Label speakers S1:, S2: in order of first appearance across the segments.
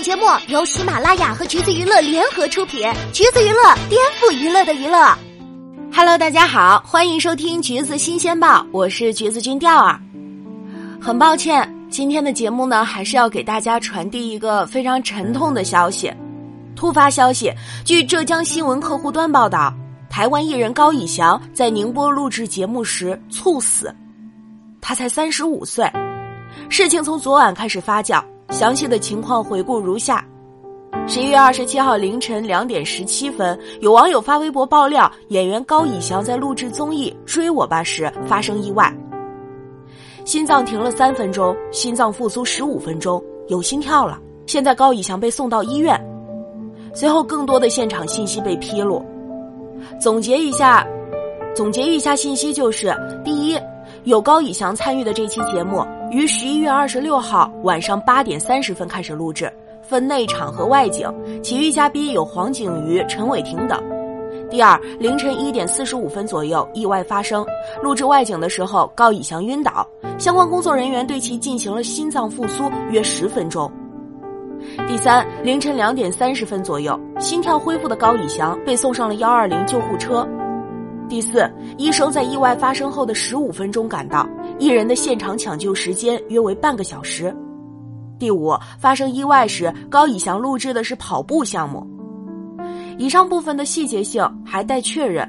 S1: 本节目由喜马拉雅和橘子娱乐联合出品，橘子娱乐颠覆娱乐的娱乐。Hello，大家好，欢迎收听橘子新鲜报，我是橘子君调儿。很抱歉，今天的节目呢，还是要给大家传递一个非常沉痛的消息。突发消息，据浙江新闻客户端报道，台湾艺人高以翔在宁波录制节目时猝死，他才三十五岁。事情从昨晚开始发酵。详细的情况回顾如下：十一月二十七号凌晨两点十七分，有网友发微博爆料，演员高以翔在录制综艺《追我吧》时发生意外，心脏停了三分钟，心脏复苏十五分钟，有心跳了。现在高以翔被送到医院。随后，更多的现场信息被披露。总结一下，总结一下信息就是：第一，有高以翔参与的这期节目。于十一月二十六号晚上八点三十分开始录制，分内场和外景，其余嘉宾有黄景瑜、陈伟霆等。第二，凌晨一点四十五分左右，意外发生，录制外景的时候，高以翔晕倒，相关工作人员对其进行了心脏复苏约十分钟。第三，凌晨两点三十分左右，心跳恢复的高以翔被送上了幺二零救护车。第四，医生在意外发生后的十五分钟赶到。一人的现场抢救时间约为半个小时。第五，发生意外时，高以翔录制的是跑步项目。以上部分的细节性还待确认。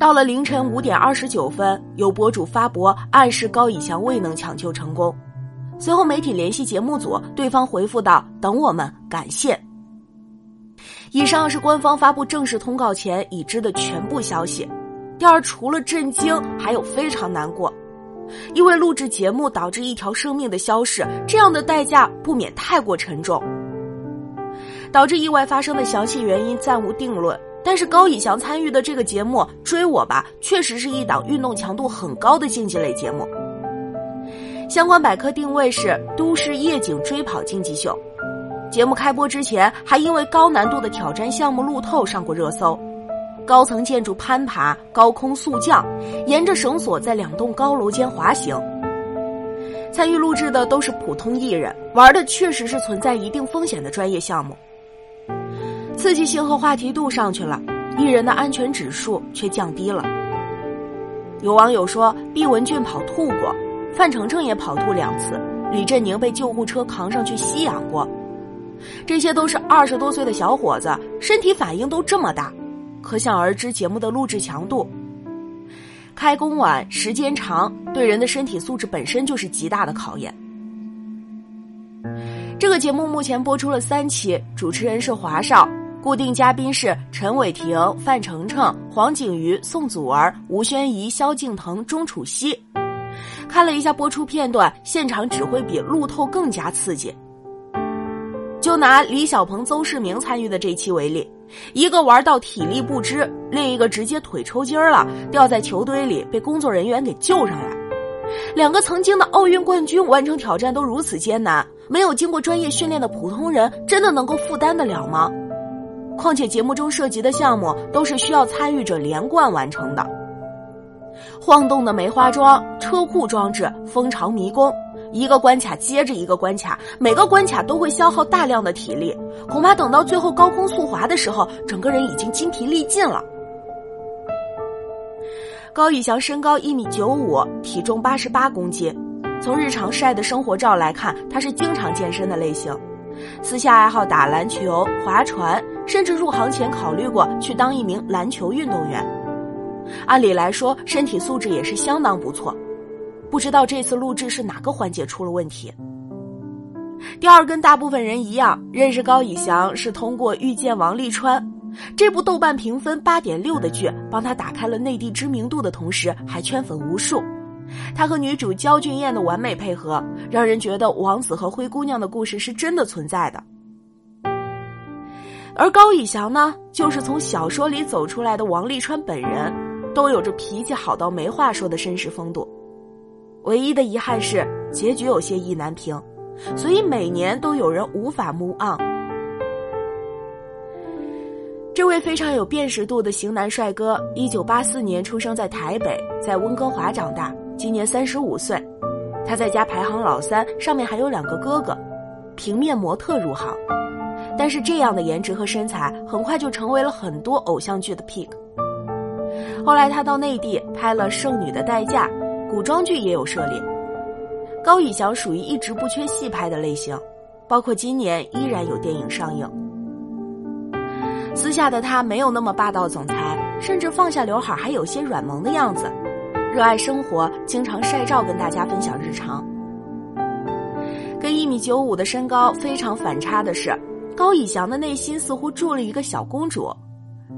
S1: 到了凌晨五点二十九分，有博主发博暗示高以翔未能抢救成功。随后媒体联系节目组，对方回复道：“等我们，感谢。”以上是官方发布正式通告前已知的全部消息。第二，除了震惊，还有非常难过。因为录制节目导致一条生命的消逝，这样的代价不免太过沉重。导致意外发生的详细原因暂无定论，但是高以翔参与的这个节目《追我吧》确实是一档运动强度很高的竞技类节目。相关百科定位是都市夜景追跑竞技秀。节目开播之前，还因为高难度的挑战项目路透上过热搜。高层建筑攀爬、高空速降，沿着绳索在两栋高楼间滑行。参与录制的都是普通艺人，玩的确实是存在一定风险的专业项目。刺激性和话题度上去了，艺人的安全指数却降低了。有网友说，毕雯珺跑吐过，范丞丞也跑吐两次，李振宁被救护车扛上去吸氧过，这些都是二十多岁的小伙子，身体反应都这么大。可想而知，节目的录制强度、开工晚、时间长，对人的身体素质本身就是极大的考验。这个节目目前播出了三期，主持人是华少，固定嘉宾是陈伟霆、范丞丞、黄景瑜、宋祖儿、吴宣仪、萧敬腾、钟楚曦。看了一下播出片段，现场只会比路透更加刺激。就拿李小鹏、邹市明参与的这期为例。一个玩到体力不支，另一个直接腿抽筋了，掉在球堆里，被工作人员给救上来。两个曾经的奥运冠军完成挑战都如此艰难，没有经过专业训练的普通人真的能够负担得了吗？况且节目中涉及的项目都是需要参与者连贯完成的，晃动的梅花桩、车库装置、蜂巢迷宫。一个关卡接着一个关卡，每个关卡都会消耗大量的体力，恐怕等到最后高空速滑的时候，整个人已经筋疲力尽了。高以翔身高一米九五，体重八十八公斤，从日常晒的生活照来看，他是经常健身的类型，私下爱好打篮球、划船，甚至入行前考虑过去当一名篮球运动员。按理来说，身体素质也是相当不错。不知道这次录制是哪个环节出了问题。第二，跟大部分人一样，认识高以翔是通过《遇见王沥川》这部豆瓣评分八点六的剧，帮他打开了内地知名度的同时，还圈粉无数。他和女主焦俊艳的完美配合，让人觉得王子和灰姑娘的故事是真的存在的。而高以翔呢，就是从小说里走出来的王沥川本人，都有着脾气好到没话说的绅士风度。唯一的遗憾是结局有些意难平，所以每年都有人无法 move on。这位非常有辨识度的型男帅哥，一九八四年出生在台北，在温哥华长大，今年三十五岁。他在家排行老三，上面还有两个哥哥。平面模特入行。但是这样的颜值和身材，很快就成为了很多偶像剧的 pick。后来他到内地拍了《剩女的代价》，古装剧也有涉猎。高以翔属于一直不缺戏拍的类型，包括今年依然有电影上映。私下的他没有那么霸道总裁，甚至放下刘海还有些软萌的样子，热爱生活，经常晒照跟大家分享日常。跟一米九五的身高非常反差的是。高以翔的内心似乎住了一个小公主。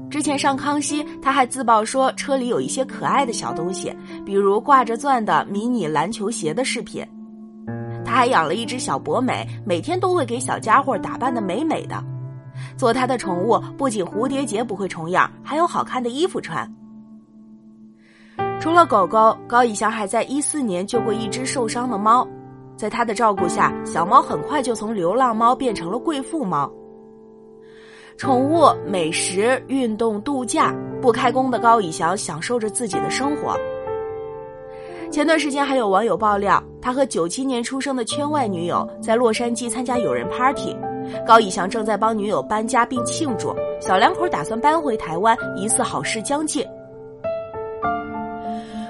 S1: 之前上康熙，他还自曝说车里有一些可爱的小东西，比如挂着钻的迷你篮球鞋的饰品。他还养了一只小博美，每天都会给小家伙打扮的美美的。做他的宠物，不仅蝴蝶结不会重样，还有好看的衣服穿。除了狗狗，高以翔还在一四年救过一只受伤的猫。在他的照顾下，小猫很快就从流浪猫变成了贵妇猫。宠物、美食、运动、度假，不开工的高以翔享受着自己的生活。前段时间还有网友爆料，他和九七年出生的圈外女友在洛杉矶参加友人 party，高以翔正在帮女友搬家并庆祝，小两口打算搬回台湾，疑似好事将近。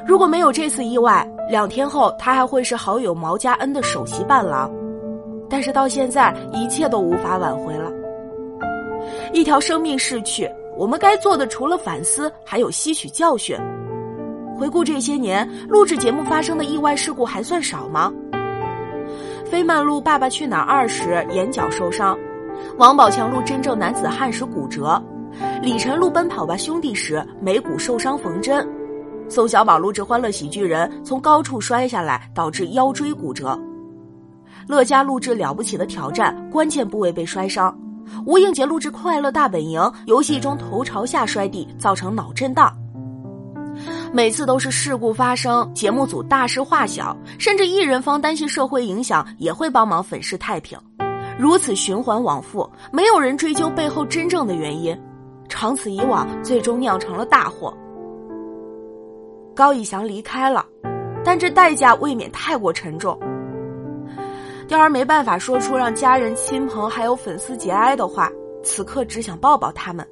S1: 如果没有这次意外，两天后他还会是好友毛家恩的首席伴郎。但是到现在，一切都无法挽回了。一条生命逝去，我们该做的除了反思，还有吸取教训。回顾这些年，录制节目发生的意外事故还算少吗？飞曼录《爸爸去哪儿二》时眼角受伤，王宝强录《真正男子汉》时骨折，李晨录《奔跑吧兄弟》时眉骨受伤缝针。宋小宝录制《欢乐喜剧人》，从高处摔下来，导致腰椎骨折；乐嘉录制《了不起的挑战》，关键部位被摔伤；吴映洁录制《快乐大本营》，游戏中头朝下摔地，造成脑震荡。每次都是事故发生，节目组大事化小，甚至艺人方担心社会影响，也会帮忙粉饰太平。如此循环往复，没有人追究背后真正的原因，长此以往，最终酿成了大祸。高以翔离开了，但这代价未免太过沉重。雕儿没办法说出让家人、亲朋还有粉丝节哀的话，此刻只想抱抱他们。